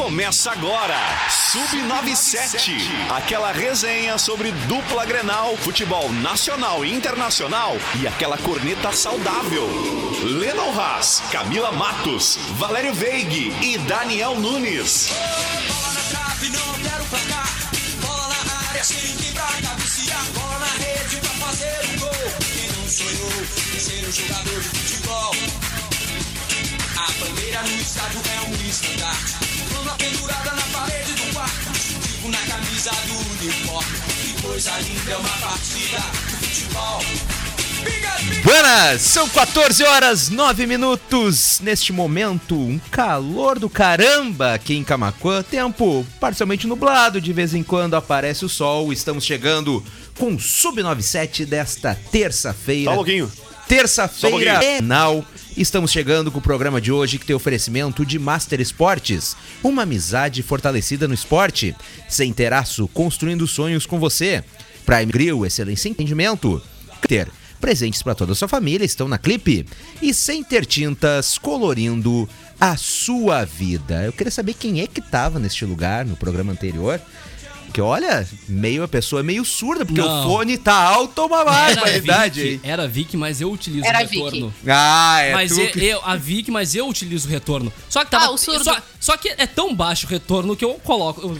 Começa agora, Sub97, aquela resenha sobre dupla Grenal, futebol nacional e internacional e aquela corneta saudável. Lennon Haas, Camila Matos, Valério Veig e Daniel Nunes. Jogador de futebol? A bandeira no estádio é um estandarte. Lama pendurada na parede do quarto. Vivo na camisa do uniforme. Que coisa linda é uma partida de futebol. Buenas! São 14 horas 9 minutos. Neste momento, um calor do caramba aqui em Camacuã. Tempo parcialmente nublado, de vez em quando aparece o sol. Estamos chegando com o Sub97 desta terça-feira. Só um pouquinho. Terça-feira final. Estamos chegando com o programa de hoje que tem oferecimento de Master Esportes. Uma amizade fortalecida no esporte. Sem teraço, construindo sonhos com você. Prime Grill, excelência em entendimento. Ter presentes para toda a sua família estão na Clipe. E sem ter tintas, colorindo a sua vida. Eu queria saber quem é que tava neste lugar no programa anterior. Que olha, meio a pessoa é meio surda, porque Não. o fone tá alto uma barbaridade. Vic, era Vic, mas eu utilizo Era o retorno. Ah, é Mas tu eu, que- eu- a Vic, mas eu utilizo o retorno. Só que tava. Ah, o surdo. Só, só que é tão baixo o retorno que eu coloco. eu-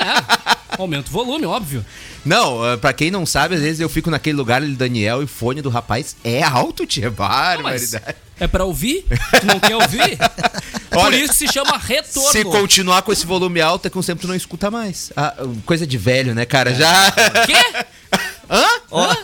é, aumento o volume, óbvio. Não, ah, pra quem não sabe, às vezes eu fico naquele lugar ali, Daniel, e o fone do rapaz é alto, tia. Mas Barbaridade. é pra ouvir? Tu não quer ouvir? Por Olha, isso se chama retorno. Se continuar com esse volume alto, é que um tempo tu não escuta mais. Ah, coisa de velho, né, cara? Já. Quê? Hã?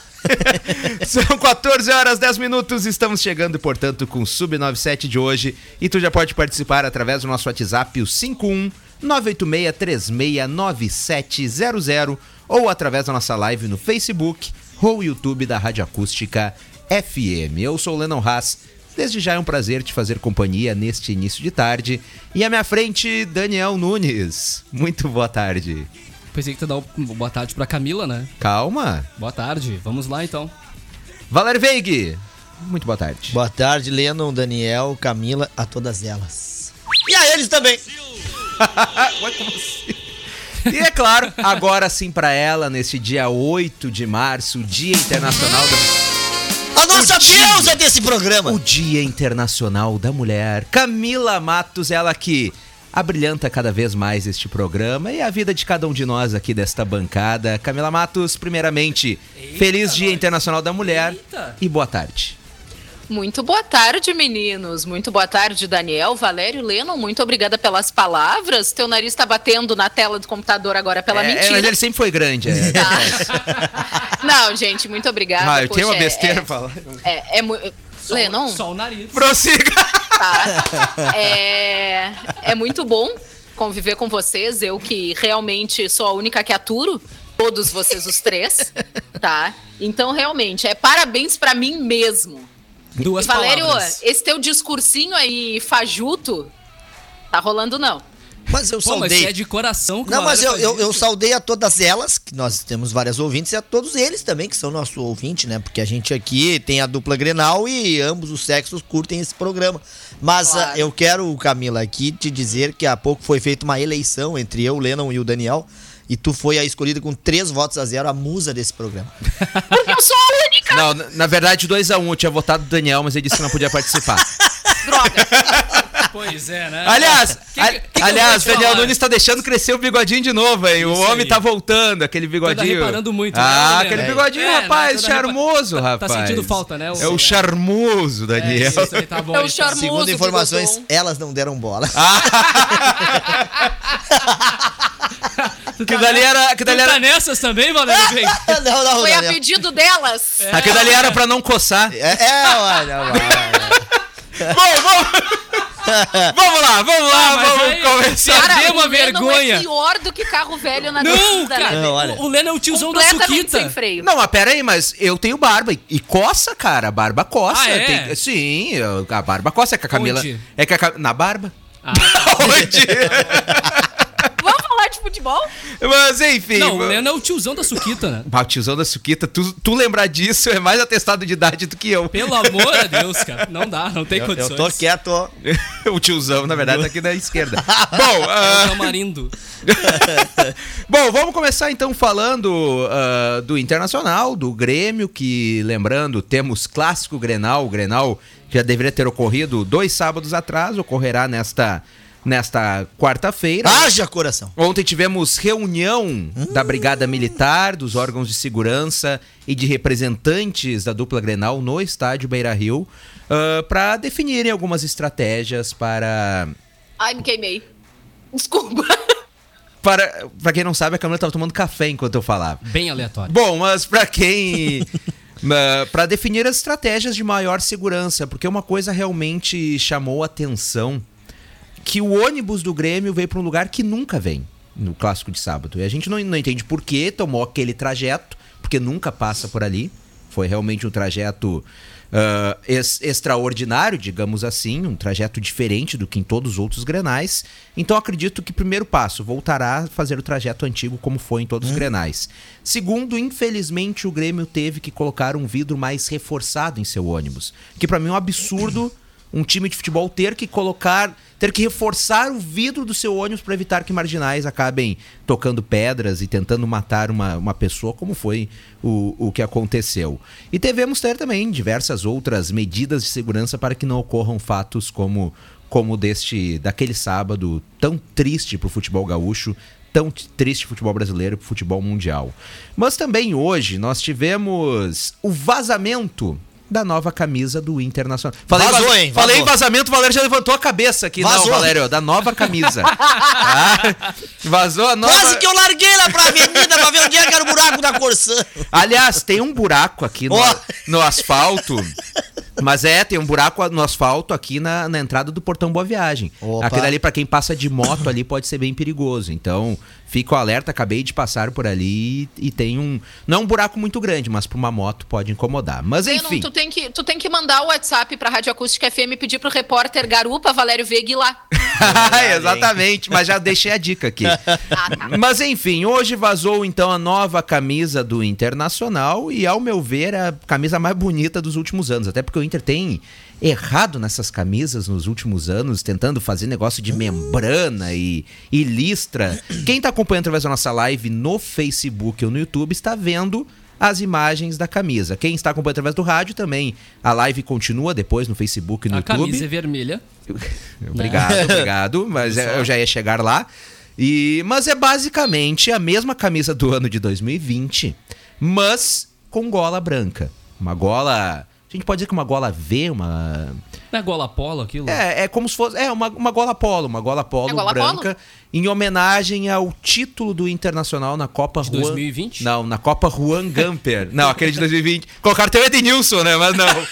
São 14 horas 10 minutos, estamos chegando, portanto, com o Sub97 de hoje. E tu já pode participar através do nosso WhatsApp, o 51 986369700 ou através da nossa live no Facebook ou YouTube da Rádio Acústica FM. Eu sou o Lennon Haas. Desde já é um prazer te fazer companhia neste início de tarde. E à minha frente, Daniel Nunes. Muito boa tarde. Pensei que tu ia dar boa tarde pra Camila, né? Calma. Boa tarde. Vamos lá então. Valério Veig. Muito boa tarde. Boa tarde, Lennon, Daniel, Camila, a todas elas. E a eles também. Ué, como assim? E é claro, agora sim pra ela, nesse dia 8 de março, Dia Internacional da... A nossa O dia. deusa desse programa. O Dia Internacional da Mulher. Camila Matos, ela que abrilhanta cada vez mais este programa e a vida de cada um de nós aqui desta bancada. Camila Matos, primeiramente, feliz Dia Internacional da Mulher Eita. e boa tarde. Muito boa tarde, meninos. Muito boa tarde, Daniel, Valério, Lennon. Muito obrigada pelas palavras. Teu nariz tá batendo na tela do computador agora pela É, é, mentira. mas ele sempre foi grande. É. Tá. Não, gente, muito obrigada. Ah, eu tenho uma Poxa, é- besteira é, pra falar. É, é, mu- Lennon, Só o nariz. Prossiga! tá? É, é muito bom conviver com vocês. Eu que realmente sou a única que aturo todos vocês os três, tá? Então, realmente, é parabéns pra mim mesmo. Duas Valério, palavras. esse teu discursinho aí, fajuto, tá rolando não. Mas eu Pô, mas saudei. é de coração que Não, mas eu, eu, eu saudei a todas elas, que nós temos várias ouvintes, e a todos eles também, que são nosso ouvinte, né? Porque a gente aqui tem a dupla Grenal e ambos os sexos curtem esse programa. Mas Claro. ah, eu quero, Camila, aqui te dizer que há pouco foi feita uma eleição entre eu, o Lennon e o Daniel. E tu foi a escolhida com três votos a zero, a musa desse programa. Porque eu sou a única Não, na- na verdade, 2x1. eu tinha votado o Daniel, mas ele disse que não podia participar. droga. Pois é, né? Aliás, Que- a- que- aliás, Daniel? Nunes tá deixando crescer o bigodinho de novo, hein? O Isso homem aí. tá voltando, aquele bigodinho. reparando muito, né, Ah, Helena? aquele É. bigodinho, É, né? rapaz, repa- charmoso, Tá- rapaz. tá sentindo falta, né, o- É o charmoso, É, Daniel. isso aí, tá bom. É o então. charmoso. Segundo do informações, elas não deram bola. Tu que tá dali era- que tu dali tá era- nessas também, Valério? Não, não, Foi a pedido delas. Aquele dali era pra não coçar. É, é, olha, olha. Bom, vamos... vamos lá, vamos lá, Ah, vamos aí- começar. Cara, deu uma o Lennon vergonha. é pior do que carro velho na Não, cara. Não, olha. O Leno é o tiozão da Completamente sem Suquita. freio. Não, mas pera aí, mas eu tenho barba. e- E coça, cara. A barba coça. Ah, é? Tem- sim, a barba coça. É que a Camila. Onde? É que a, Na barba? Ah, tá. Onde? Futebol? Mas enfim. Não, o Leno é o tiozão da Suquita, né? Ah, o tiozão da Suquita, tu, tu lembrar disso é mais atestado de idade do que eu. Pelo amor de Deus, cara. Não dá, não tem Eu, condições. eu tô quieto, ó. o tiozão, na verdade, tá aqui na esquerda. Bom, É ah, o tamarindo. Bom, vamos começar então falando ah, do Internacional, do Grêmio, que lembrando, temos clássico Grenal, o Grenal já deveria ter ocorrido dois sábados atrás, ocorrerá nesta, nesta quarta-feira. Haja coração. Ontem tivemos reunião da Brigada Militar, dos órgãos de segurança e de representantes da dupla Grenal no estádio Beira Rio para definirem algumas estratégias para Ai, me queimei. Desculpa. Para, pra quem não sabe, a Camila tava tomando café enquanto eu falava. Bem aleatório. Bom, mas pra quem. pra definir as estratégias de maior segurança, porque uma coisa realmente chamou atenção: que o ônibus do Grêmio veio pra um lugar que nunca vem no clássico de sábado. E a gente não, não entende por que tomou aquele trajeto, porque nunca passa por ali. Foi realmente um trajeto ah, ex- extraordinário, digamos assim, um trajeto diferente do que em todos os outros grenais. Então acredito que primeiro passo voltará a fazer o trajeto antigo como foi em todos os grenais. Segundo, infelizmente o Grêmio teve que colocar um vidro mais reforçado em seu ônibus, que pra mim é um absurdo um time de futebol ter que colocar, ter que reforçar o vidro do seu ônibus para evitar que marginais acabem tocando pedras e tentando matar uma, uma pessoa, como foi o, o que aconteceu. E devemos ter também diversas outras medidas de segurança para que não ocorram fatos como como deste daquele sábado tão triste para o futebol gaúcho, tão triste futebol brasileiro, pro futebol mundial. Mas também hoje nós tivemos o vazamento da nova camisa do Internacional. Falei, Vazou, vaz- hein? Falei em Vazou. vazamento, o Valério já levantou a cabeça aqui. Não, Vazou. Valério, da nova camisa. Tá? Vazou a nova... Quase que eu larguei lá pra avenida pra ver onde é que era o buraco da Corsã. Aliás, tem um buraco aqui no, Ó. no asfalto. Mas é, tem um buraco no asfalto aqui na, na entrada do Portão Boa Viagem. Opa. Aquele ali, pra quem passa de moto ali, pode ser bem perigoso. Então, fica o alerta, acabei de passar por ali e, e tem um. Não é um buraco muito grande, mas pra uma moto pode incomodar. Mas enfim. tu tem, que, tu tem que mandar o WhatsApp pra Rádio Acústica FM e pedir pro repórter Garupa Valério Veiga ir lá. Exatamente, mas já deixei a dica aqui. Ah, tá. Mas enfim, hoje vazou então a nova camisa do Internacional e ao meu ver a camisa mais bonita dos últimos anos, até porque o Inter tem errado nessas camisas nos últimos anos, tentando fazer negócio de membrana e, e listra. Quem tá acompanhando através da nossa live no Facebook ou no YouTube está vendo as imagens da camisa. Quem está acompanhando através do rádio também, a live continua depois no Facebook e no A YouTube. camisa é vermelha. Obrigado, obrigado. Mas é, eu já ia chegar lá. E, mas é basicamente a mesma camisa do ano de 2020, mas com gola branca. Uma gola. A gente pode dizer que uma gola V, uma. Não é gola polo aquilo? É, é como se fosse. É, uma, uma gola polo, uma gola polo É gola branca, em homenagem ao título do Internacional na Copa De Juan. 2020? Não, na Copa Juan Gamper. não, aquele de 2020. Colocaram até o Edenilson, né? Mas não.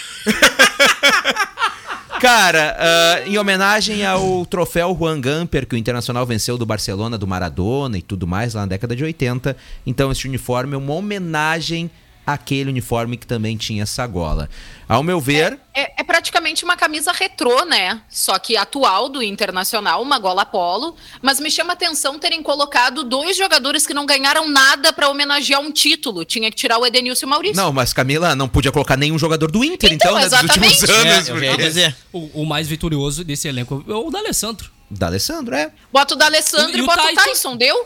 Cara, ah, em homenagem ao troféu Juan Gamper, que o Internacional venceu do Barcelona, do Maradona e tudo mais lá na década de 80. Então, esse uniforme é uma homenagem àquele uniforme que também tinha essa gola. Ao meu ver, É, é praticamente uma camisa retrô, né? Só que atual do Internacional, uma gola polo. Mas me chama a atenção terem colocado dois jogadores que não ganharam nada pra homenagear um título. Tinha que tirar o Edenilson e o Maurício. Não, mas Camila não podia colocar nenhum jogador do Inter, então, Então, né? Dos últimos exatamente. anos. É, porque- dizer. O, o mais vitorioso desse elenco é o da Alessandro. Da Alessandro, é. Bota o da Alessandro E- e, e o bota o Tyson? Tyson, deu?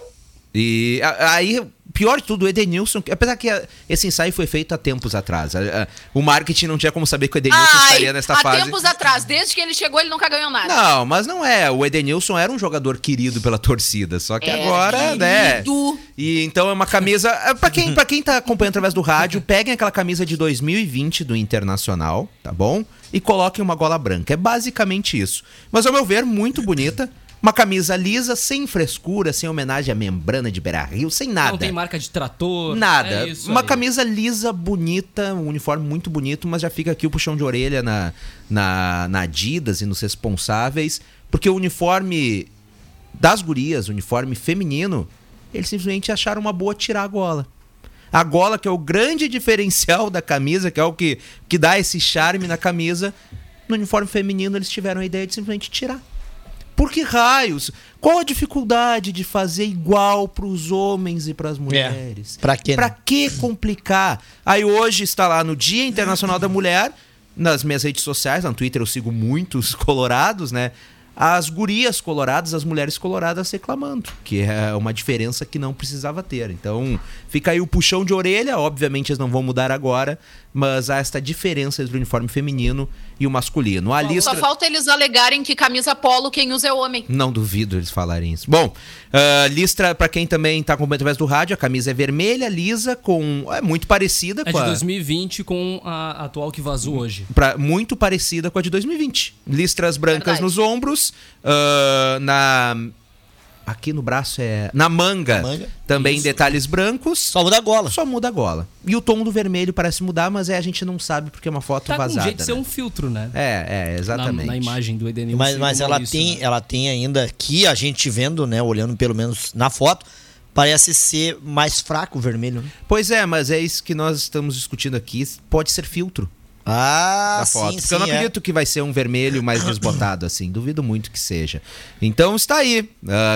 E aí, pior de tudo, o Edenilson, apesar que a- esse ensaio foi feito há tempos atrás. a- a- o marketing não tinha como saber que o Edenilson Ai, estaria nesta há fase. tempos atrás, desde que ele chegou, ele nunca ganhou nada. Não, mas não é. O Edenilson era um jogador querido pela torcida, só que Era agora, né? querido. E então é uma camisa, é, Pra quem, para quem tá acompanhando através do rádio, peguem aquela camisa de 2020 do Internacional, tá bom? E coloquem uma gola branca. É basicamente isso. Mas ao meu ver, muito bonita. Uma camisa lisa, sem frescura, sem homenagem à membrana de Beira-Rio, sem nada. Não tem marca de trator. Nada. É uma aí. camisa lisa, bonita, um uniforme muito bonito, mas já fica aqui o puxão de orelha na, na, na Adidas e nos responsáveis, porque o uniforme das gurias, o uniforme feminino, eles simplesmente acharam uma boa tirar a gola. A gola, que é o grande diferencial da camisa, que é o que, que dá esse charme na camisa, no uniforme feminino eles tiveram a ideia de simplesmente tirar. Por que raios? Qual a dificuldade de fazer igual para os homens e para as mulheres? Pra quê, né? Pra que complicar? Aí hoje está lá no Dia Internacional da Mulher, nas minhas redes sociais, no Twitter eu sigo muitos colorados, né? As gurias coloradas, as mulheres coloradas reclamando, que é uma diferença que não precisava ter. Então, fica aí o puxão de orelha, obviamente eles não vão mudar agora, mas há esta diferença entre o uniforme feminino e o masculino. A lista... Só falta eles alegarem que camisa polo quem usa é homem. Não duvido eles falarem isso. Bom, ah, listra pra quem também tá acompanhando através do rádio, a camisa é vermelha, lisa, com. É muito parecida É com de a. 2020 com a atual que vazou hoje. pra- muito parecida com a de 2020. Listras brancas Verdade. nos ombros, ah, na. Aqui no braço é. Na manga, Manga. também Isso. detalhes brancos. Só muda a gola. Só muda a gola. E o tom do vermelho parece mudar, mas é, a gente não sabe porque é uma foto Tá com vazada. jeito de ser né? um filtro, né? É, é, Na, exatamente. na imagem do Edenilson. Mas, mas ela, Maurício, tem, né? ela tem ainda aqui, a gente vendo, né? Olhando pelo menos na foto, parece ser mais fraco o vermelho. Né? Pois é, mas é isso que nós estamos discutindo aqui. Pode ser filtro. Ah, da sim, foto. sim. porque eu não é. acredito que vai ser um vermelho mais desbotado assim. Duvido muito que seja. Então está aí.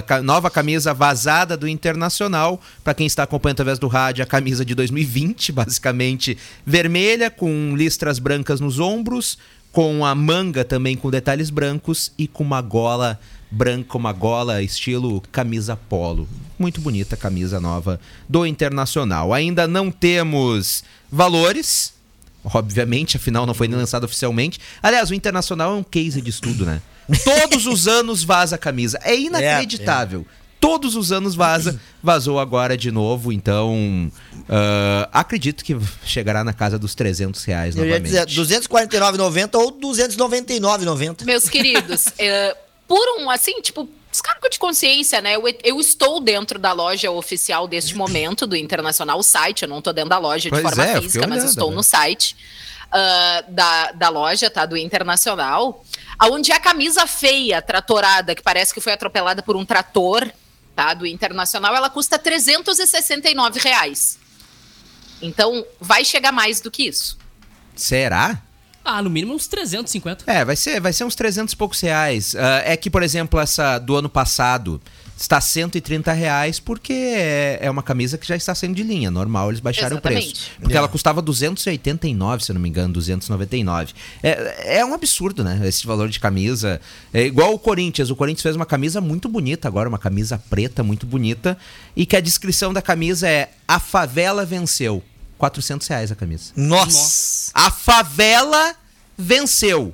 ca- nova camisa vazada do Internacional. Para quem está acompanhando através do rádio, a camisa de 2020, basicamente vermelha, com listras brancas nos ombros, com a manga também com detalhes brancos e com uma gola branca, uma gola estilo camisa polo. Muito bonita a camisa nova do Internacional. Ainda não temos valores. Obviamente, afinal não foi nem lançado oficialmente. Aliás, o Internacional é um case de estudo, né? Todos os anos vaza a camisa. É inacreditável. Todos os anos vaza. Vazou agora de novo, então ah, acredito que chegará na casa dos 300 reais Eu ia novamente. dizer 249,90 ou 299,90. Meus queridos, é, por um, assim, tipo, descargo de consciência, né? Eu, eu estou dentro da loja oficial deste momento do Internacional, site, eu não estou dentro da loja de Pois forma é, física, mas olhando, estou né? no site ah, da, da loja, tá? Do Internacional, aonde a camisa feia, tratorada, que parece que foi atropelada por um trator, tá? Do Internacional, ela custa 369 reais. Então, vai chegar mais do que isso. Será? Ah, no mínimo uns 350. É, vai ser, vai ser uns 300 e poucos reais. Ah, é que, por exemplo, essa do ano passado está 130 reais porque é, é uma camisa que já está saindo de linha. Normal, eles baixaram o preço. Exatamente. Porque É. ela custava 289, se eu não me engano, 299. É, é um absurdo, né? Esse valor de camisa. É igual o Corinthians. O Corinthians fez uma camisa muito bonita agora, uma camisa preta muito bonita. E que a descrição da camisa é A favela venceu. 400 reais a camisa. Nossa. A favela venceu.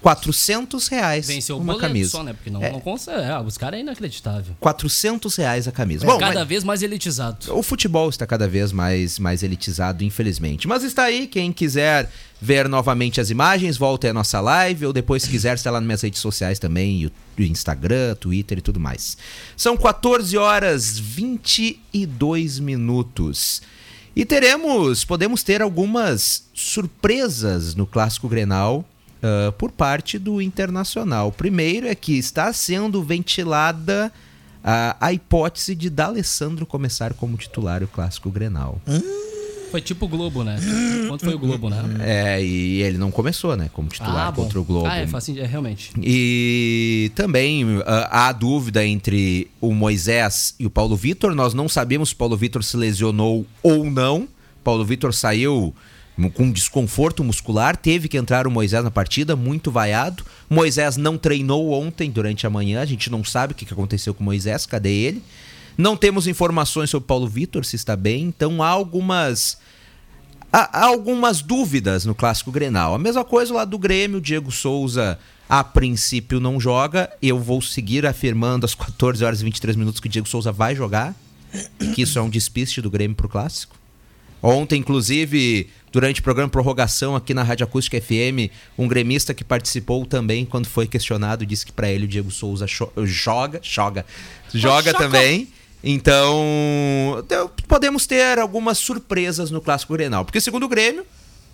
400 reais Venceu o uma boleto camisa. só, né? Porque não, É. não consegue. Ah, os caras é inacreditável. 400 reais a camisa. É Bom, cada mas vez mais elitizado. o futebol está cada vez mais, mais elitizado, infelizmente. Mas está aí, quem quiser ver novamente as imagens, volte à nossa live, ou depois, se quiser, está lá nas minhas redes sociais também, Instagram, Twitter e tudo mais. São 14 horas 22 minutos. E teremos, podemos ter algumas surpresas no Clássico Grenal ah, por parte do Internacional. Primeiro é que está sendo ventilada a, a hipótese de D'Alessandro começar como titular o Clássico Grenal. Foi tipo o Globo, né? Quanto foi o Globo, né? É, e ele não começou, né, como titular bom. contra o Globo. Ah, é, sentido, é, realmente. E também ah, há dúvida entre o Moisés e o Paulo Vitor. Nós não sabemos se o Paulo Vitor se lesionou ou não. Paulo Vitor saiu com desconforto muscular, teve que entrar o Moisés na partida, muito vaiado. Moisés não treinou ontem durante a manhã, a gente não sabe o que que aconteceu com o Moisés, cadê ele? Não temos informações sobre o Paulo Vitor, se está bem, então há algumas há, algumas dúvidas no clássico Grenal. A mesma coisa lá do Grêmio, Diego Souza a princípio não joga. Eu vou seguir afirmando às 14 horas e 23 minutos que o Diego Souza vai jogar, que isso é um despiste do Grêmio pro clássico. Ontem, inclusive, durante o programa Prorrogação aqui na Rádio Acústica FM, um gremista que participou também, quando foi questionado, disse que para ele o Diego Souza joga, joga, joga também. Então, podemos ter algumas surpresas no Clássico Grenal. Porque segundo o Grêmio,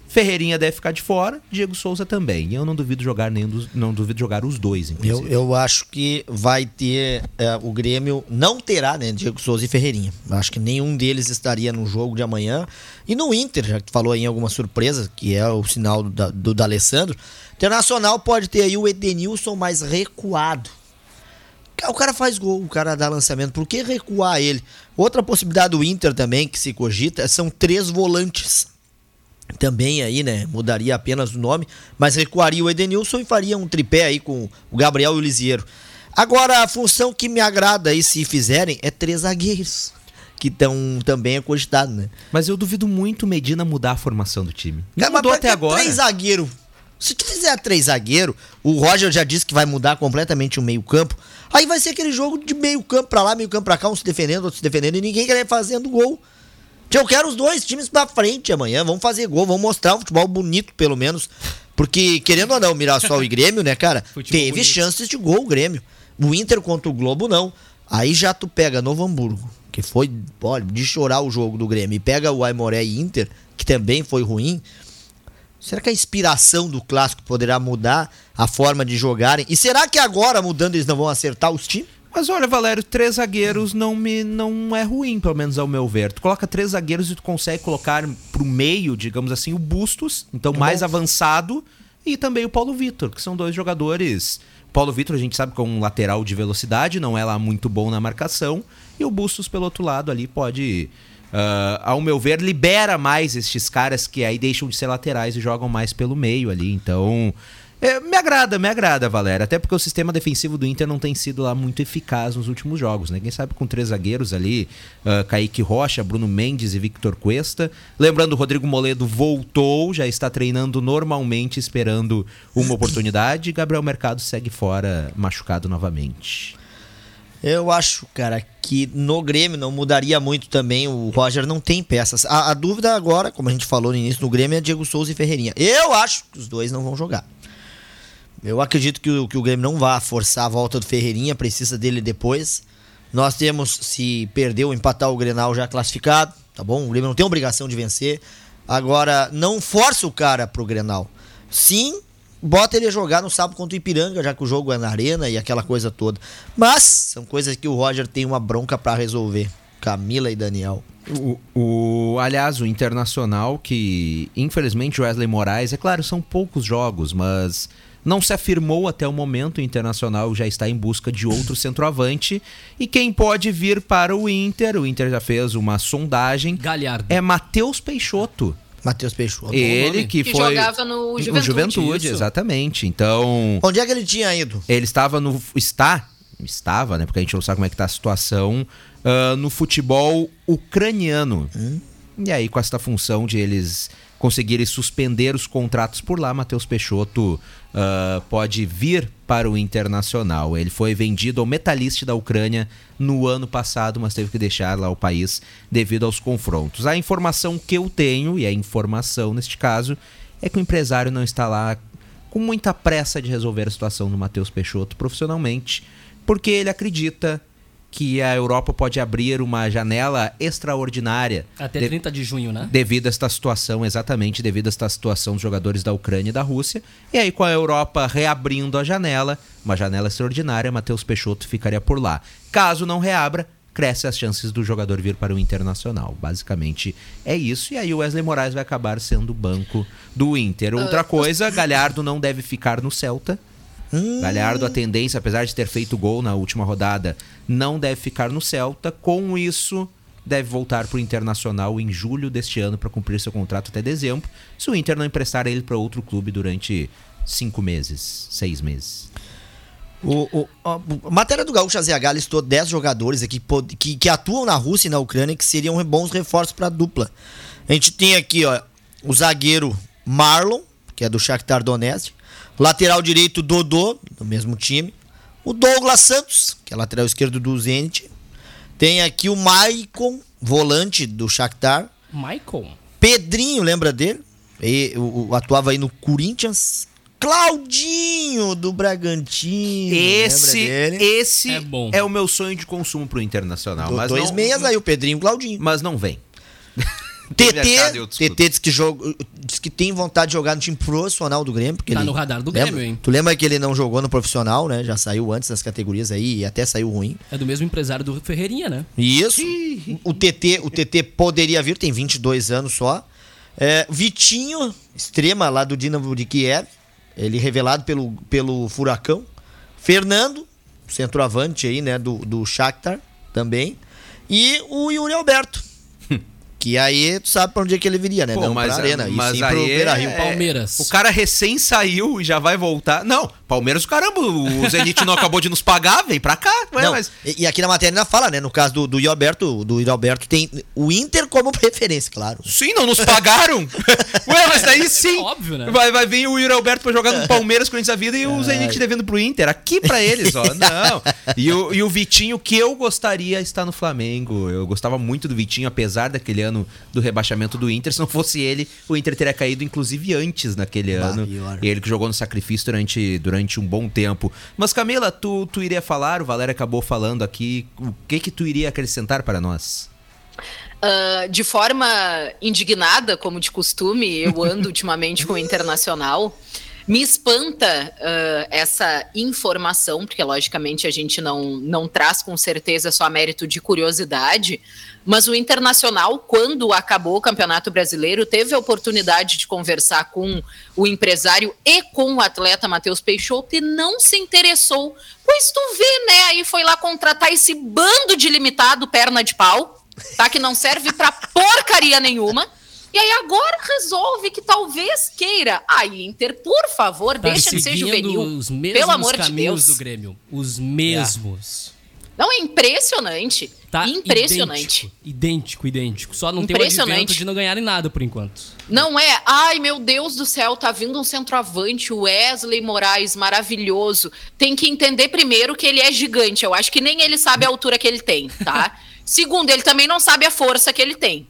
Ferreirinha deve ficar de fora, Diego Souza também. E eu não duvido jogar nenhum dos, não duvido jogar os dois, Eu, inclusive. eu acho que vai ter. é, o Grêmio não terá, né? Diego Souza e Ferreirinha. Eu acho que nenhum deles estaria no jogo de amanhã. E no Inter, já que falou aí em alguma surpresa, que é o sinal do, da- do D'Alessandro. Internacional pode ter aí o Edenilson mais recuado. O cara faz gol, o cara dá lançamento. Por que recuar ele? Outra possibilidade do Inter também que se cogita são três volantes. Também aí, né? Mudaria apenas o nome, mas recuaria o Edenilson e faria um tripé aí com o Gabriel e o Lisieiro. Agora, a função que me agrada aí, se fizerem, é três zagueiros. Que estão também acogitados, né? Mas eu duvido muito Medina mudar a formação do time. Não mudou até agora. Três zagueiros. Se tu fizer três zagueiros, o Roger já disse que vai mudar completamente o meio-campo. Aí vai ser aquele jogo de meio-campo pra lá, meio-campo pra cá, um se defendendo, outro se defendendo, e ninguém querer fazendo gol. Tia, Eu quero os dois times pra frente amanhã. Vamos fazer gol, vamos mostrar um futebol bonito, pelo menos. Porque, querendo ou não, Mirassol e Grêmio, né, cara? Futebol teve bonito. chances de gol o Grêmio. O Inter contra o Globo, não. Aí já tu pega Novo Hamburgo, que foi, olha, de chorar o jogo do Grêmio, e pega o Aimoré e Inter, que também foi ruim. Será que a inspiração do clássico poderá mudar a forma de jogarem? E será que agora, mudando, eles não vão acertar os times? Mas olha, Valério, três zagueiros não me não é ruim, pelo menos ao meu ver. Tu coloca três zagueiros e tu consegue colocar pro meio, digamos assim, o Bustos, então mais avançado, e também o Paulo Vitor, que são dois jogadores. O Paulo Vitor, a gente sabe que é um lateral de velocidade, não é lá muito bom na marcação, e o Bustos pelo outro lado ali pode ah, ao meu ver, libera mais estes caras que aí deixam de ser laterais e jogam mais pelo meio ali. Então, é, me agrada, me agrada, Valéria. Até porque o sistema defensivo do Inter não tem sido lá muito eficaz nos últimos jogos, né? Quem sabe com três zagueiros ali, ah, Kaique Rocha, Bruno Mendes e Victor Cuesta. Lembrando, o Rodrigo Moledo voltou, já está treinando normalmente, esperando uma oportunidade. Gabriel Mercado segue fora, machucado novamente. Eu acho, cara, que no Grêmio não mudaria muito também. O Roger não tem peças. A, a dúvida agora, como a gente falou no início, no Grêmio é Diego Souza e Ferreirinha. Eu acho que os dois não vão jogar. Eu acredito que o, que o Grêmio não vai forçar a volta do Ferreirinha, precisa dele depois. Nós temos, se perder ou empatar o Grenal já classificado, tá bom? O Grêmio não tem obrigação de vencer. Agora, não força o cara pro Grenal. Sim, bota ele a jogar no sábado contra o Ipiranga, já que o jogo é na arena e aquela coisa toda. Mas são coisas que o Roger tem uma bronca pra resolver. Camila e Daniel. O, o- aliás, o Internacional, que infelizmente o Wesley Moraes, é claro, são poucos jogos, mas não se afirmou até o momento. O Internacional já está em busca de outro centroavante. E quem pode vir para o Inter, o Inter já fez uma sondagem, Galhardo. é Matheus Peixoto. Matheus Peixoto. Ele nome. que, Que foi. jogava no Juventude, Juventude, isso. exatamente. Então. Onde é que ele tinha ido? Ele estava no. Está. Estava, né? Porque a gente não sabe como é que tá a situação. ah, no futebol ucraniano. E aí, com essa função de eles conseguirem suspender os contratos por lá, Matheus Peixoto ah, pode vir para o Internacional. Ele foi vendido ao Metalist da Ucrânia no ano passado, mas teve que deixar lá o país devido aos confrontos. A informação que eu tenho, e a informação neste caso, é que o empresário não está lá com muita pressa de resolver a situação do Matheus Peixoto profissionalmente, porque ele acredita que a Europa pode abrir uma janela extraordinária Até de- 30 de junho, né? devido a esta situação, exatamente devido a esta situação dos jogadores da Ucrânia e da Rússia. E aí, com a Europa reabrindo a janela, uma janela extraordinária, Matheus Peixoto ficaria por lá. Caso não reabra, cresce as chances do jogador vir para o Internacional. Basicamente é isso. E aí o Wesley Moraes vai acabar sendo o banco do Inter. Outra coisa, Galhardo não deve ficar no Celta. Galhardo, a tendência, apesar de ter feito gol na última rodada, não deve ficar no Celta. Com isso, deve voltar para o Internacional em julho deste ano para cumprir seu contrato até dezembro. Se o Inter não emprestar ele para outro clube durante cinco meses, seis meses. O, o- a, matéria do Gaúcho ZH listou 10 jogadores aqui que, que atuam na Rússia e na Ucrânia que seriam bons reforços para a dupla. A gente tem aqui ó, o zagueiro Marlon, que é do Shakhtar Donetsk, lateral direito Dodô, do mesmo time, o Douglas Santos, que é lateral esquerdo do Zenit, tem aqui o Maicon, volante do Shakhtar, Michael. Pedrinho, lembra dele? E, o, o- atuava aí no Corinthians. Claudinho do Bragantino. Esse, esse É bom. é o meu sonho de consumo pro Internacional. Do- mas dois não, meias aí, o Pedrinho e o Claudinho. Mas não vem. TT. TT diz que, joga, diz que tem vontade de jogar no time profissional do Grêmio. Porque Tá ele, no radar do lembra? Grêmio, hein? Tu lembra que ele não jogou no profissional, né? Já saiu antes das categorias aí e até saiu ruim. É do mesmo empresário do Ferreirinha, né? Isso. O TT, o TT poderia vir, tem 22 anos só. É, Vitinho, extrema lá do Dinamo de Kiev. Ele revelado pelo, pelo Furacão. Fernando, centroavante aí, né, do, do Shakhtar também. E o Yuri Alberto. Que aí tu sabe pra onde é que ele viria, né? Pô, Não mas- pra Arena, mas e sim aí pro é- Beira-Rio. é- Palmeiras. O cara recém saiu e já vai voltar. Não, Palmeiras, caramba, o Zenit não acabou de nos pagar, vem pra cá. Ué, Não, mas... e, e aqui na matéria ainda fala, né? No caso do, do Alberto, do Yuri Alberto tem o Inter como preferência, claro. Sim, não nos pagaram. Ué, mas daí sim. óbvio, né? Vai, vai vir o Yuri Alberto pra jogar no Palmeiras com a vida e o Zenit devendo pro Inter. Aqui pra eles, ó. Não. E o, e o Vitinho, que eu gostaria está no Flamengo. Eu gostava muito do Vitinho, apesar daquele ano do rebaixamento do Inter. Se não fosse ele, o Inter teria caído, inclusive, antes naquele Bah, ano. pior. Ele que jogou no sacrifício durante, durante um bom tempo. Mas, Camila, tu, tu iria falar, o Valério acabou falando aqui. O que que tu iria acrescentar para nós? Ah, de forma indignada, como de costume, eu ando ultimamente com o Internacional. Me espanta ah, essa informação, porque logicamente a gente não, não traz com certeza só mérito de curiosidade, mas o Internacional, quando acabou o Campeonato Brasileiro, teve a oportunidade de conversar com o empresário e com o atleta Matheus Peixoto e não se interessou. Pois tu vê, né? Aí foi lá contratar esse bando de limitado perna de pau tá? Que não serve pra porcaria nenhuma. E aí agora resolve que talvez queira. Ai, Inter, por favor, Tá deixa de ser juvenil. os mesmos Pelo amor de caminhos Deus. do Grêmio. Os mesmos. Não, é impressionante. Tá impressionante. Idêntico, idêntico, idêntico. Só não tem o advento de não ganharem nada por enquanto. Não é, ai meu Deus do céu, tá vindo um centroavante, o Wesley Moraes, maravilhoso. Tem que entender primeiro que ele é gigante. Eu acho que nem ele sabe a altura que ele tem, tá? Segundo, ele também não sabe a força que ele tem.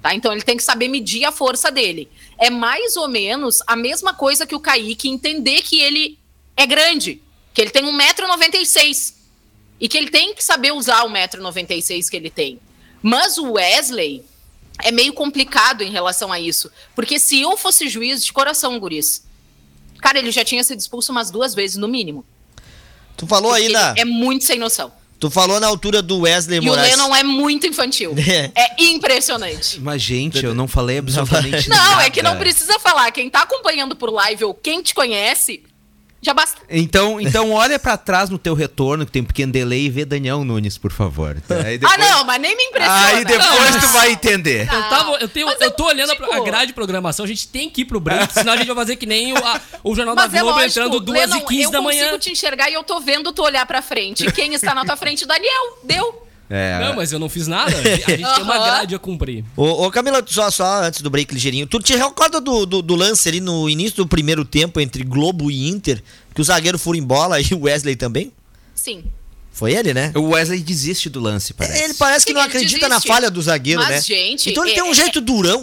Tá? Então ele tem que saber medir a força dele. É mais ou menos a mesma coisa que o Kaique entender que ele é grande, que ele tem 1,96m. E que ele tem que saber usar o 1,96m que ele tem. Mas o Wesley é meio complicado em relação a isso. Porque se eu fosse juiz de coração, guris, cara, ele já tinha sido expulso umas duas vezes, no mínimo. Tu falou aí na. é muito sem noção. Tu falou na altura do Wesley E o Moraes. Lennon é muito infantil. É. É impressionante. Mas, gente, eu não falei absolutamente Não, nada. é que não precisa falar. Quem tá acompanhando por live ou quem te conhece, já basta. Então, então olha pra trás no teu retorno, que tem um pequeno delay, e vê Daniel Nunes, por favor. Aí Ah, não, mas nem me impressiona. Aí depois Não, tu vai entender. Ah, Eu, tava, eu, tenho, mas eu é tô olhando a pro- a, tipo- grade de programação, a gente tem que ir pro branco, senão a gente vai fazer que nem o, a- o Jornal Mas da é Globo lógico, entrando 2 Lennon, e 15 da eu manhã. consigo te enxergar e eu tô vendo tu olhar pra frente. Quem está na tua frente? Daniel, deu. É, Não, mas eu não fiz nada. A gente, tem uma grade a cumprir. Ô, ô, Camila, só, só antes do break ligeirinho. Tu te recorda do, do, do lance ali no início do primeiro tempo entre Globo e Inter? Que o zagueiro fura em bola e o Wesley também? Sim. Foi ele, né? o Wesley desiste do lance, parece. Ele parece que Sim, não acredita na desiste. falha do zagueiro, Mas, né? gente, então ele é- tem um é- jeito durão.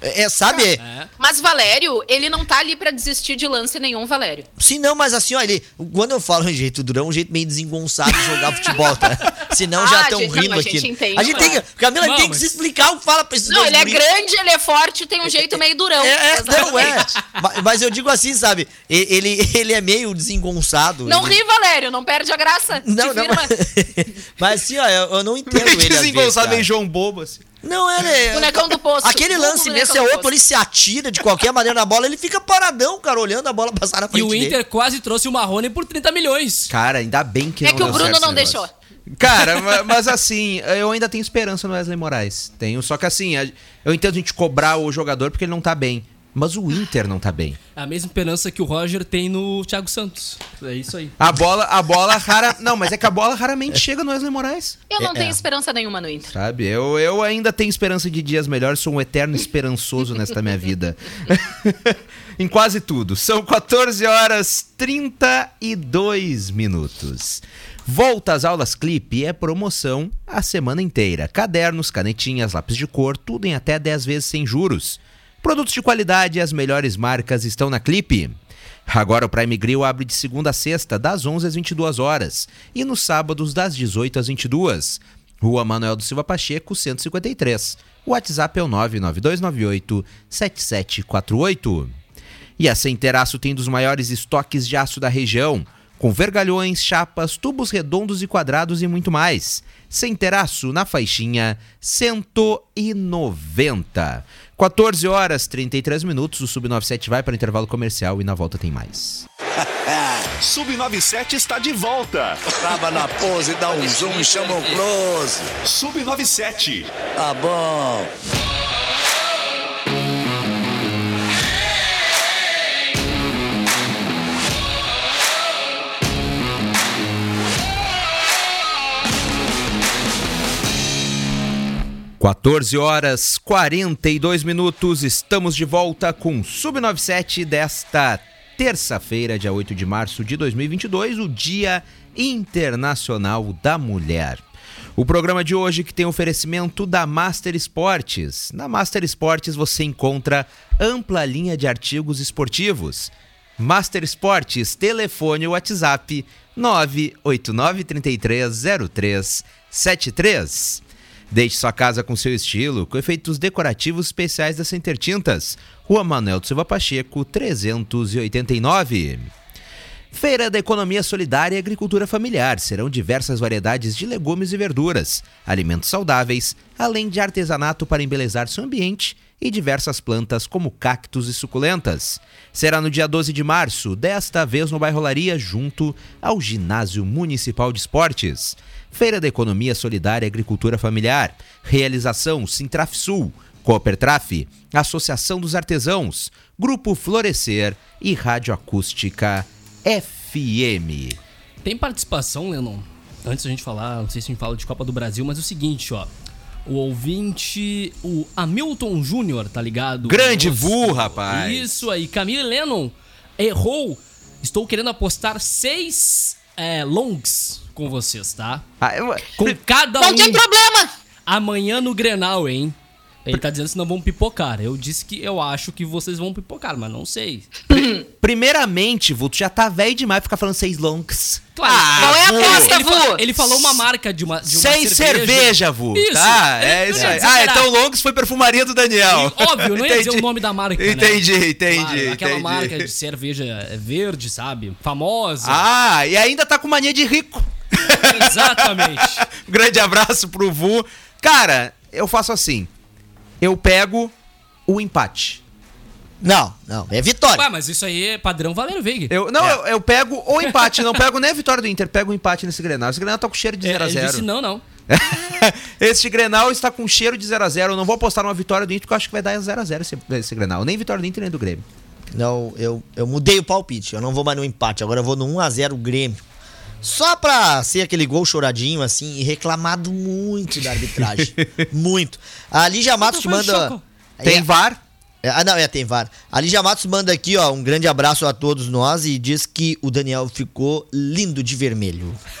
É, é, sabe? É. Mas Valério, ele não tá ali pra desistir de lance nenhum, Valério. Se não, mas assim, ó, ele. Quando eu falo em jeito durão, é um jeito meio desengonçado de jogar futebol, tá? Senão já Ah, estão gente, não, rindo a aqui. gente entende, a gente tem que. Camila Não, tem que mas- se explicar o que fala pra esses Não, dois ele é grande, ele é forte, tem um jeito meio durão. É, é, não é. Mas eu digo assim, sabe? Ele, ele é meio desengonçado. Não ele... ri, Valério, não perde a graça. Não, não, mas, mas assim, ó, eu, eu não entendo ele. às vezes, Desengonçado, meio João Bobo, assim. Não, ele é. Bonecão do poço. Aquele Vulgo lance bonecão nesse é outro, ele se atira de qualquer maneira na bola, ele fica paradão, cara, olhando a bola passar na E frente o dele. Inter quase trouxe o Marrone por 30 milhões. Cara, ainda bem que É não que o Bruno não deixou. Cara, ma- mas assim, eu ainda tenho esperança no Wesley Moraes. Tenho, só que assim, eu entendo a gente cobrar o jogador porque ele não tá bem. Mas o Inter não tá bem. A mesma esperança que o Roger tem no Thiago Santos. É isso aí. A bola, a bola rara. Não, mas é que a bola raramente chega no Wesley Moraes. Eu não É, tenho é. esperança nenhuma no Inter. Sabe? Eu, eu ainda tenho esperança de dias melhores, sou um eterno esperançoso nesta minha vida. em quase tudo. São 14 horas 32 minutos. Volta às aulas Clipe é promoção a semana inteira. Cadernos, canetinhas, lápis de cor, tudo em até 10 vezes sem juros. Produtos de qualidade e as melhores marcas estão na Clipe. Agora o Prime Grill abre de segunda a sexta, das 11 às 22 horas, e nos sábados das 18 às 22. Rua Manuel do Silva Pacheco, 153. O WhatsApp é o 99298 7748. E a Centeraço tem dos maiores estoques de aço da região, com vergalhões, chapas, tubos redondos e quadrados e muito mais. Centeraço na faixinha 190. 14 horas 33 minutos, o Sub97 vai para o intervalo comercial e na volta tem mais. Sub97 está de volta. Tava na pose, dá um zoom e chama o close. Sub97. Tá bom. 14 horas 42 minutos, estamos de volta com Sub97 desta terça-feira, dia 8 de março de 2022, o Dia Internacional da Mulher. O programa de hoje que tem oferecimento da Master Esportes. Na Master Esportes você encontra ampla linha de artigos esportivos. Master Esportes, telefone WhatsApp 989330373. Deixe sua casa com seu estilo, com efeitos decorativos especiais da Center Tintas. Rua Manuel de Silva Pacheco, 389. Feira da Economia Solidária e Agricultura Familiar. Serão diversas variedades de legumes e verduras, alimentos saudáveis, além de artesanato para embelezar seu ambiente e diversas plantas como cactos e suculentas. Será no dia 12 de março, desta vez no bairro Laria, junto ao Ginásio Municipal de Esportes. Feira da Economia Solidária e Agricultura Familiar. Realização Sintraf Sul, Coopertraf, Associação dos Artesãos, Grupo Florescer e Rádio Acústica FM. Tem participação, Lennon? Antes da gente falar, não sei se a gente fala de Copa do Brasil, mas é o seguinte, ó. O ouvinte, o Hamilton Júnior, tá ligado? Grande Nossa, Vu, rapaz. Isso aí, Camille Lennon errou. Estou querendo apostar seis é, longs com vocês, tá? Ah, eu- Com cada Não um. tem problema! Amanhã no Grenal, hein? Ele tá dizendo se não vão pipocar. Eu disse que eu acho que vocês vão pipocar, mas não sei. Primeiramente, Vu, tu já tá velho demais pra ficar falando seis longs. Claro. Qual é a Vu. aposta, ele, fa- Vu? ele falou uma marca de uma, de uma Sem cerveja, Vu. Isso. Tá, é isso aí. dizer Ah, então Longs foi perfumaria do Daniel. E, óbvio, não ia dizer Entendi. o nome da marca, né? Entendi, entendi, Claro, aquela entendi. marca de cerveja verde, sabe? Famosa. Ah, e ainda tá com mania de rico. Exatamente. Um grande abraço pro Vu. Cara, eu faço assim. Eu pego o empate. Não, não, é vitória. Ué, mas isso aí é padrão Valério Veiga. Eu, não, eu, eu pego o empate, não pego nem a vitória do Inter, pego o empate nesse Grenal. Esse Grenal tá com cheiro de É, ele 0x0. disse não, não. Este Grenal está com cheiro de 0x0. Eu não vou apostar numa vitória do Inter, porque eu acho que vai dar 0x0 esse, esse Grenal. Nem vitória do Inter, nem do Grêmio. Não, eu, eu mudei o palpite. Eu não vou mais no empate. Agora eu vou no 1x0 Grêmio. Só pra ser aquele gol choradinho, assim, e reclamado muito da arbitragem. muito. A Lígia Matos te manda. choco. Tem É, VAR? é, ah, não, é, tem VAR. A Lígia Matos manda aqui, ó, um grande abraço a todos nós e diz que o Daniel ficou lindo de vermelho.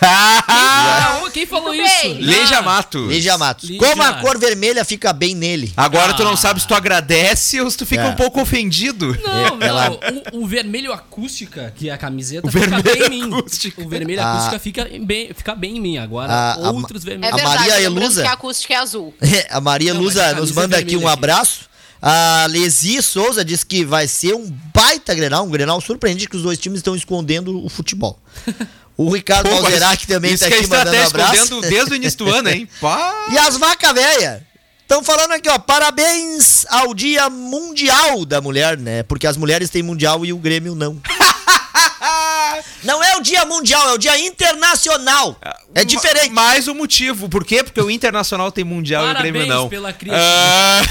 Ah, quem falou Muito isso? bem. Leija Matos. Lígia Matos. Lígia. Como a cor vermelha fica bem nele. Agora tu Ah. não sabe se tu agradece ou se tu fica É. um pouco ofendido. Não, não. Ela- O, o vermelho acústica, que é a camiseta, O fica vermelho bem em mim. acústica. O vermelho Ah. acústica fica bem, fica bem em mim. Agora, Ah, a- outros É vermelhos. A verdade, Maria lembrando Elusa? que a acústica é azul. a Maria Não, mas Lusa a nos camisa manda é aqui um vermelha aqui. abraço. A Lesi Souza diz que vai ser um baita Grenal, um Grenal surpreendente que os dois times estão escondendo o futebol. O Ricardo Pô, mas Alzerac também isso tá que é aqui mandando um estratégia, abraço. desde o início do ano, hein? Pá. E as vacas velhas? Estão falando aqui, ó, parabéns ao Dia Mundial da Mulher, né? Porque as mulheres têm mundial e o Grêmio não. Não é o Dia Mundial, é o Dia Internacional. É diferente. Ma- Mais um motivo. Por quê? Porque o Internacional tem Mundial e o Grêmio Parabéns não. pela criatividade.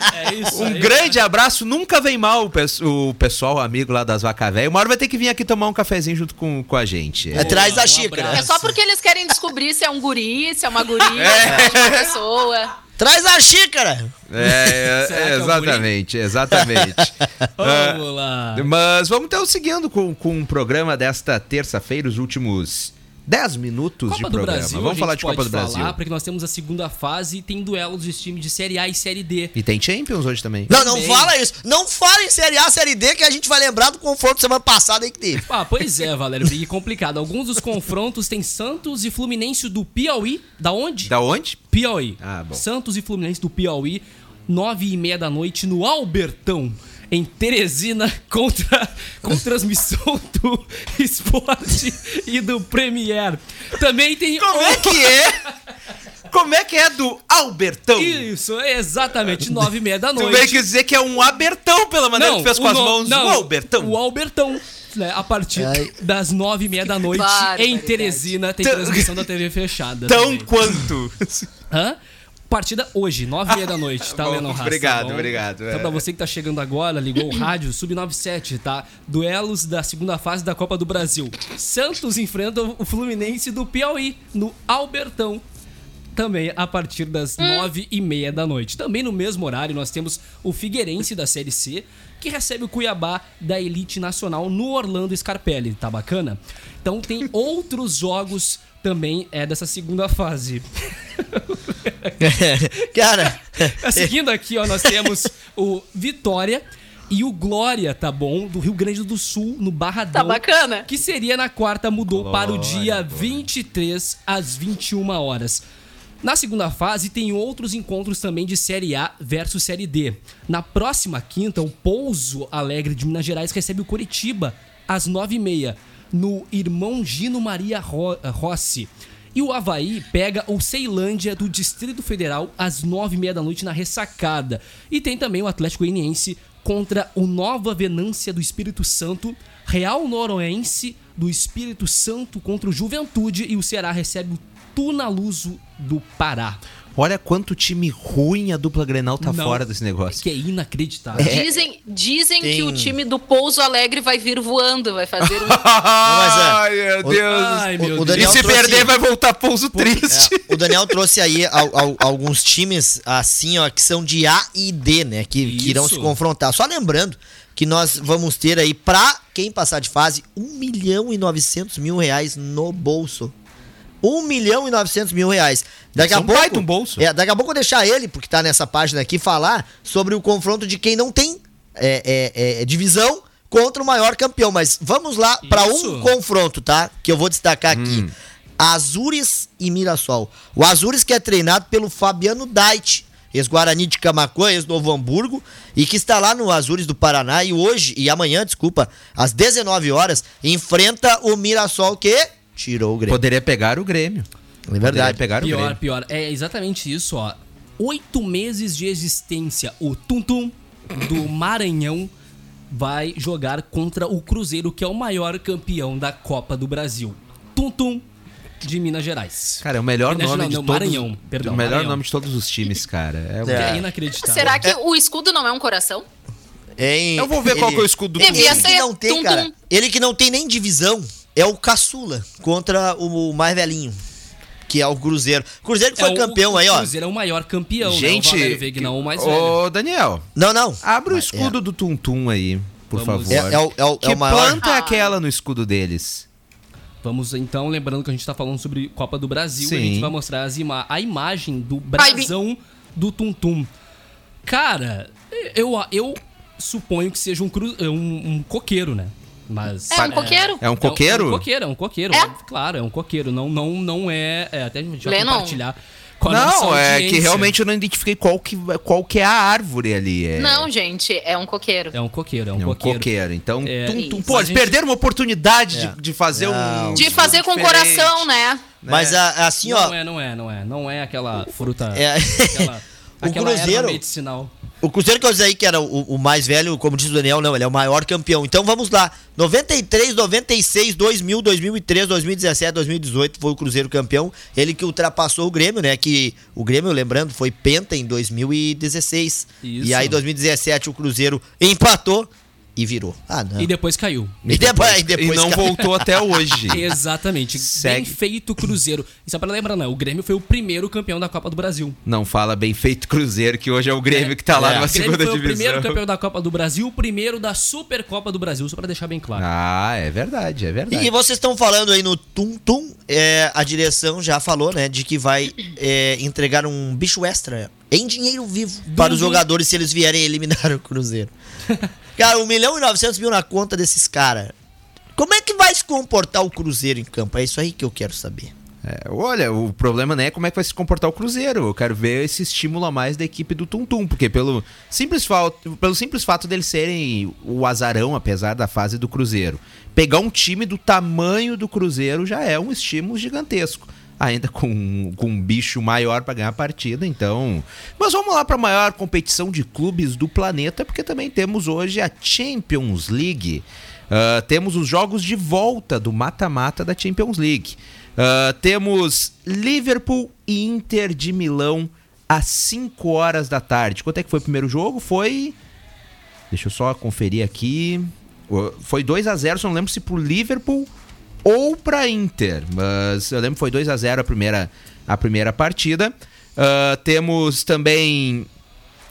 Ah, É isso um aí. grande abraço. Nunca vem mal o, pes- o pessoal, amigo lá das Vaca Velha. Uma hora vai ter que vir aqui tomar um cafezinho junto com, com a gente. É, traz a um xícara. abraço. É só porque eles querem descobrir se é um guri, se é uma guria, se é uma pessoa. Traz a xícara. É, é, é o exatamente, exatamente. Vamos lá. Mas vamos então seguindo com, com o programa desta terça-feira, os últimos 10 minutos Copa de programa. Brasil, vamos falar de Copa do falar, Brasil. Porque nós temos a segunda fase e tem duelos dos times de Série A e Série D. E tem Champions hoje também. Não, não Também. fala isso. Não fala em Série A, Série D, que a gente vai lembrar do confronto semana passada aí que teve. Ah, pois é, Valério, fique complicado. Alguns dos confrontos tem Santos e Fluminense do Piauí. Da onde? Da onde? Piauí. Ah, bom. Santos e Fluminense do Piauí, nove e meia da noite no Albertão. Em Teresina, contra, com transmissão do Esporte e do Premier. Também tem. Como é que é? Como é que é do Albertão? Isso, exatamente, nove e meia da Tu noite. veio que dizer que é um abertão pela maneira que tu fez com as no- mãos. não, o Albertão. O Albertão. né, a partir Ai. das nove e meia da noite Barbaridade. em Teresina tem transmissão da TV fechada. Tão também. quanto? Hã? Partida hoje, nove e meia da noite, tá, Bom, Lennon Haas? tá obrigado, bom? obrigado, Então, é. pra você que tá chegando agora, ligou o rádio, Sub-97, tá? Duelos da segunda fase da Copa do Brasil. Santos enfrenta o Fluminense do Piauí, no Albertão. Também a partir das nove e meia da noite. Também no mesmo horário, nós temos o Figueirense da Série C, que recebe o Cuiabá da Elite Nacional no Orlando Scarpelli. Tá bacana? Então tem outros jogos também é dessa segunda fase. Cara, Seguindo aqui, ó, nós temos o Vitória e o Glória, tá bom? Do Rio Grande do Sul, no Barradão. Tá bacana. Que seria na quarta, mudou para o Glória, dia glória. 23 às 21 horas. Na segunda fase, tem outros encontros também de Série A versus Série D. Na próxima quinta, o Pouso Alegre de Minas Gerais recebe o Curitiba às 9h30, no Irmão Gino Maria Ro- Rossi. E o Havaí pega o Ceilândia do Distrito Federal às 9h30 da noite na ressacada. E tem também o Atlético Goianiense contra o Nova Venância do Espírito Santo, Real Noroense do Espírito Santo contra o Juventude e o Ceará recebe o Tunaluso do Pará. Olha quanto time ruim a dupla Grenal tá Não. fora desse negócio. Que é inacreditável. Dizem, dizem que Tem- o time do Pouso Alegre vai vir voando, vai fazer um. Ai, é. meu O- Deus. Ai, meu o Deus. e Daniel se trouxe- perder, vai voltar pouso triste. É, o Daniel trouxe aí al- al- alguns times assim, ó, que são de A e D, né? Que, que irão se confrontar. Só lembrando que nós vamos ter aí, pra quem passar de fase, 1 milhão e 900 mil reais no bolso. 1 milhão e 900 mil reais. Daqui é a um pouco. um bolso. É, daqui a pouco eu vou deixar ele, porque tá nessa página aqui, falar sobre o confronto de quem não tem é, é, é, divisão contra o maior campeão. Mas vamos lá pra Isso. um confronto, tá? Que eu vou destacar aqui. Azures e Mirassol. O Azures que é treinado pelo Fabiano Dait, ex-Guarani de Camacuã, ex-Novo Hamburgo, e que está lá no Azures do Paraná e hoje, e amanhã, desculpa, às 19 horas, enfrenta o Mirassol que tirou o Grêmio. Poderia pegar o Grêmio. É verdade. Poderia pegar o Pior, Grêmio. pior. É exatamente isso, ó. Oito meses de existência. O Tum Tum do Maranhão vai jogar contra o Cruzeiro, que é o maior campeão da Copa do Brasil. Tum Tum de Minas Gerais. Cara, é o melhor Minas nome Gerais, de não, todos. Maranhão, perdão, o melhor Maranhão. nome de todos os times, cara. É, É. é inacreditável. Será que o escudo não é um coração? Hein? Eu vou ver qual que é o escudo do Ele que não tem, tum-tum. cara. Ele que não tem nem divisão é o caçula contra o mais velhinho, que é o Cruzeiro. Cruzeiro que foi É, o- campeão o aí, ó. Cruzeiro é o maior campeão, Gente, né? O Valério Vegnão, o mais velho. Ô, Daniel, Não, não. abre o Mas escudo do Tum Tum aí, por Vamos. favor. É, é o, é o, que é o maior. planta é aquela no escudo deles? Vamos então, lembrando que a gente tá falando sobre Copa do Brasil, Sim. a gente vai mostrar as ima a imagem do brasão do Tum Tum. Cara, eu, eu suponho que seja um, cru, um, um coqueiro, né? Mas É um coqueiro? É um coqueiro? É um, coqueiro, é um coqueiro, É? claro, é um coqueiro. Não, não, não é, é. Até a gente vai Lennon. compartilhar com a nossa Não, é que realmente eu não identifiquei qual que, qual que é a árvore ali. É, Não, gente, é um coqueiro. É um coqueiro, é um é um coqueiro. coqueiro. Então, É, tum, tum, pô, eles gente- perderam uma oportunidade É. de, de fazer Não. um. De fazer com diferente. coração, né? Mas a- assim, ó. Não é, não é, não é. Não é aquela fruta. É. Aquela, O aquela Cruzeiro- erva medicinal. O Cruzeiro que eu disse aí que era o, o mais velho, como diz o Daniel, não, ele é o maior campeão. Então vamos lá. 93, 96, 2000, 2003, 2017, 2018 foi o Cruzeiro campeão. Ele que ultrapassou o Grêmio, né? Que o Grêmio, lembrando, foi penta em 2016. Isso. E aí 2017 o Cruzeiro empatou e virou. Ah, não. E depois caiu. E depois, e depois e não caiu. voltou até hoje. Exatamente. Segue. Bem feito Cruzeiro. E só pra lembrar, né? O Grêmio foi o primeiro campeão da Copa do Brasil. Não fala bem feito Cruzeiro, que hoje é o Grêmio que tá lá É. Grêmio segunda foi o divisão. primeiro campeão da Copa do Brasil, o primeiro da Supercopa do Brasil, só pra deixar bem claro. Ah, é verdade, é verdade. E vocês estão falando aí no Tum Tum, é, a direção já falou, né, de que vai é, entregar um bicho extra em dinheiro vivo para os jogadores se eles vierem eliminar o Cruzeiro. Cara, 1 milhão e 900 mil na conta desses caras. Como é que vai se comportar o Cruzeiro em campo? É isso aí que eu quero saber. É, olha, o problema não é como é que vai se comportar o Cruzeiro. Eu quero ver esse estímulo a mais da equipe do Tum Tum, porque pelo simples, fa- pelo simples fato deles serem o azarão, apesar da fase do Cruzeiro, pegar um time do tamanho do Cruzeiro já é um estímulo gigantesco. Ainda com, com um bicho maior para ganhar a partida, então. Mas vamos lá para a maior competição de clubes do planeta, porque também temos hoje a Champions League. Ah, temos os jogos de volta do mata-mata da Champions League. Ah, temos Liverpool e Inter de Milão às 5 horas da tarde. Quanto é que foi o primeiro jogo? Foi. Deixa eu só conferir aqui. Foi 2 a 0 só não lembro se pro Liverpool ou pra Inter. Mas eu lembro que foi 2 a 0 a primeira, a primeira partida. Ah, temos também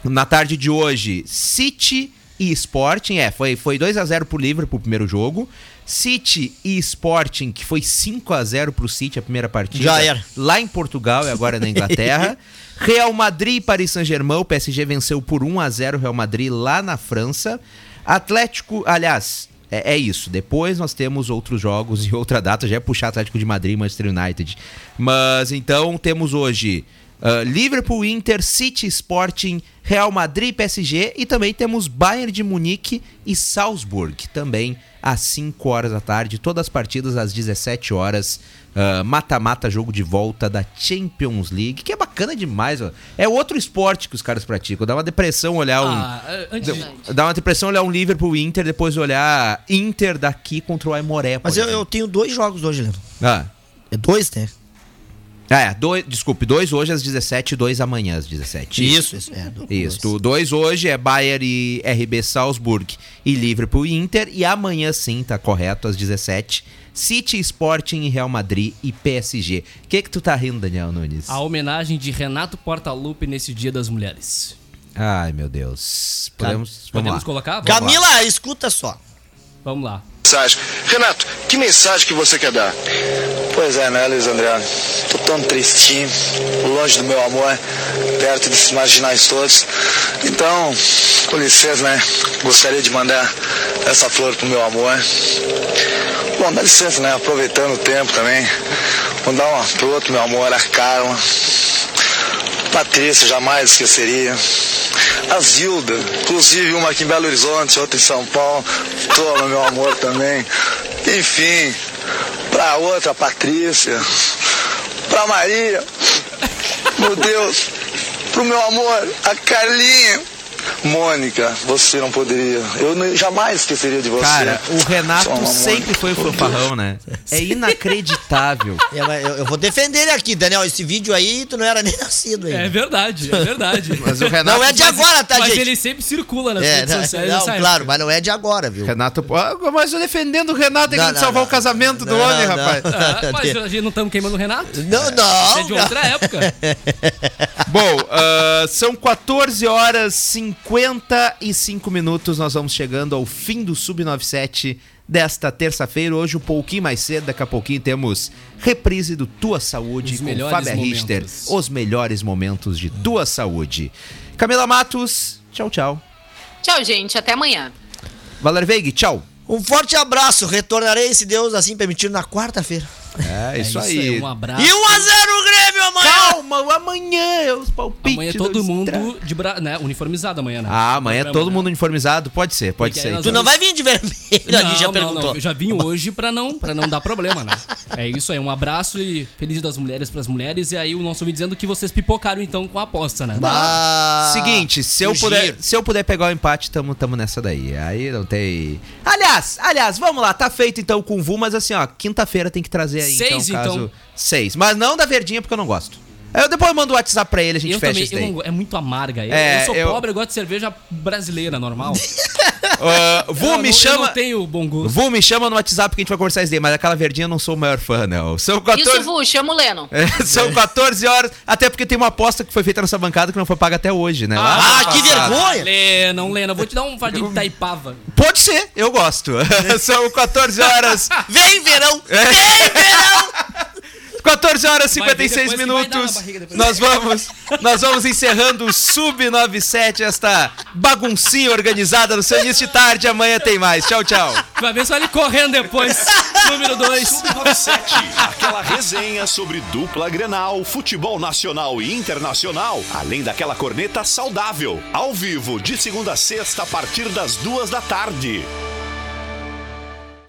na tarde de hoje, City e Sporting. É, foi, foi 2 a 0 pro Liverpool o primeiro jogo. City e Sporting, que foi 5 a 0 pro City a primeira partida. Já era. Lá em Portugal e agora na Inglaterra. Real Madrid e Paris Saint-Germain. O PSG venceu por 1 a 0 o Real Madrid lá na França. Atlético, aliás, é, é isso. Depois nós temos outros jogos e outra data. Já é puxar Atlético de Madrid e Manchester United. Mas então temos hoje ah, Liverpool, Inter, City, Sporting, Real Madrid, PSG e também temos Bayern de Munique e Salzburg também às 5 horas da tarde, todas as partidas às 17 horas. ah, Mata-mata, jogo de volta da Champions League, que é bacana demais. Ó. É outro esporte que os caras praticam. Dá uma depressão olhar um. Ah, antes de... Dá uma depressão olhar um Liverpool Inter, depois olhar Inter daqui contra o Aimoré. Mas eu, eu tenho dois jogos hoje, Leandro. Ah. É dois, né? Ah, é, dois, desculpe, dois hoje às 17 e dois amanhã às 17. Isso, isso. É, do- Isso, dois. hoje é Bayern e RB Salzburg e Liverpool e Inter. E amanhã sim, tá correto, às 17. City, Sporting e Real Madrid e PSG. O que que tu tá rindo, Daniel Nunes? A homenagem de Renato Portaluppi nesse Dia das Mulheres. Ai, meu Deus. Podemos, vamos Podemos lá. colocar? Vamos lá. Camila, escuta só. Vamos lá. Mensagem. Renato, que mensagem que você quer dar? Pois é, né, Luiz André? Tô tão tristinho, longe do meu amor, perto desses marginais todos. Então, com licença, né? Gostaria de mandar essa flor pro meu amor. Bom, dá licença, né? Aproveitando o tempo também. Mandar uma pro outro, meu amor, a Carla. Patrícia, jamais esqueceria. A Zilda, inclusive uma aqui em Belo Horizonte, outra em São Paulo. Toma, meu amor, também. Enfim, pra outra, Patrícia. Pra Maria. Meu Deus. Pro meu amor, a Carlinha. Mônica, você não poderia. Eu jamais esqueceria de você. Cara, o Renato Só sempre Mônica. foi o fanfarrão, né? É inacreditável. É, mas eu, eu vou defender ele aqui, Daniel. Esse vídeo aí, tu não era nem nascido ainda. É verdade, é verdade. Mas o Renato. Não é de Mas- agora, tá, mas gente? ele sempre circula nas É, redes não, sociais. não, claro, mas não é de agora, viu? Renato. Ah, Mas eu defendendo o Renato, tem Não, que não, salvar não. o casamento do homem, não. rapaz. Ah, mas a gente não estamos queimando o Renato. Não, não. É de outra época. Bom, ah, são 14 horas 55 minutos. Nós vamos chegando ao fim do Sub-97 desta terça-feira. Hoje, um pouquinho mais cedo, daqui a pouquinho temos reprise do Tua Saúde Os com Fábia. Richter. Os melhores momentos de Tua Saúde. Camila Matos, tchau, tchau. Tchau, gente. Até amanhã. Valer Veig, tchau. Um forte abraço. Retornarei, se Deus assim permitir, na quarta-feira. É, isso, aí. Um abraço. E 1 a 0 Grêmio amanhã. Calma, amanhã é os palpites. Amanhã é todo do mundo de bra... né, uniformizado amanhã, né? Ah, amanhã é todo né? mundo uniformizado? Pode ser, pode Porque ser. Tu não vai vir de vermelho, a gente já não, perguntou. não, eu já vim hoje pra não, pra não dar problema, né? É isso aí, um abraço e feliz das mulheres pras mulheres. E aí o nosso me dizendo que vocês pipocaram então com a aposta, né? Bah, Seguinte, se eu, puder, giro. se eu puder pegar o empate, tamo, tamo nessa daí. Aí não tem. Aliás, aliás, vamos lá, tá feito então com o VU, mas assim, ó, quinta-feira tem que trazer aí Seis, então, caso. então. Seis. Mas não da verdinha, porque eu não gosto. Eu depois mando o WhatsApp pra ele, a gente eu fecha também, isso eu daí. é muito amarga. Eu, É, eu sou eu- pobre, eu gosto de cerveja brasileira, normal. Ah, VU Eu me não- chama. Eu não tenho bom gosto. VU me chama no WhatsApp que a gente vai conversar isso daí, mas aquela verdinha eu não sou o maior fã, não. São 14, Isso, Vu, chama o Leno. É, são 14 horas, até porque tem uma aposta que foi feita nessa bancada que não foi paga até hoje, né? Ah, ano que vergonha! Lena, um Lena, vou te dar um fardinho de Taipava. Pode ser, eu gosto. São 14 horas. Vem, verão! É. Vem, verão! 14 horas e Vai ver 56 depois que vai dar na minutos. barriga. Nós vamos, nós vamos encerrando o Sub 97, esta baguncinha organizada no seu início de tarde. Amanhã tem mais. Tchau, tchau. Vai ver só ele correndo depois. Número 2. Sub-97, aquela resenha sobre dupla Grenal, futebol nacional e internacional, além daquela corneta saudável, ao vivo de segunda a sexta a partir das duas da tarde.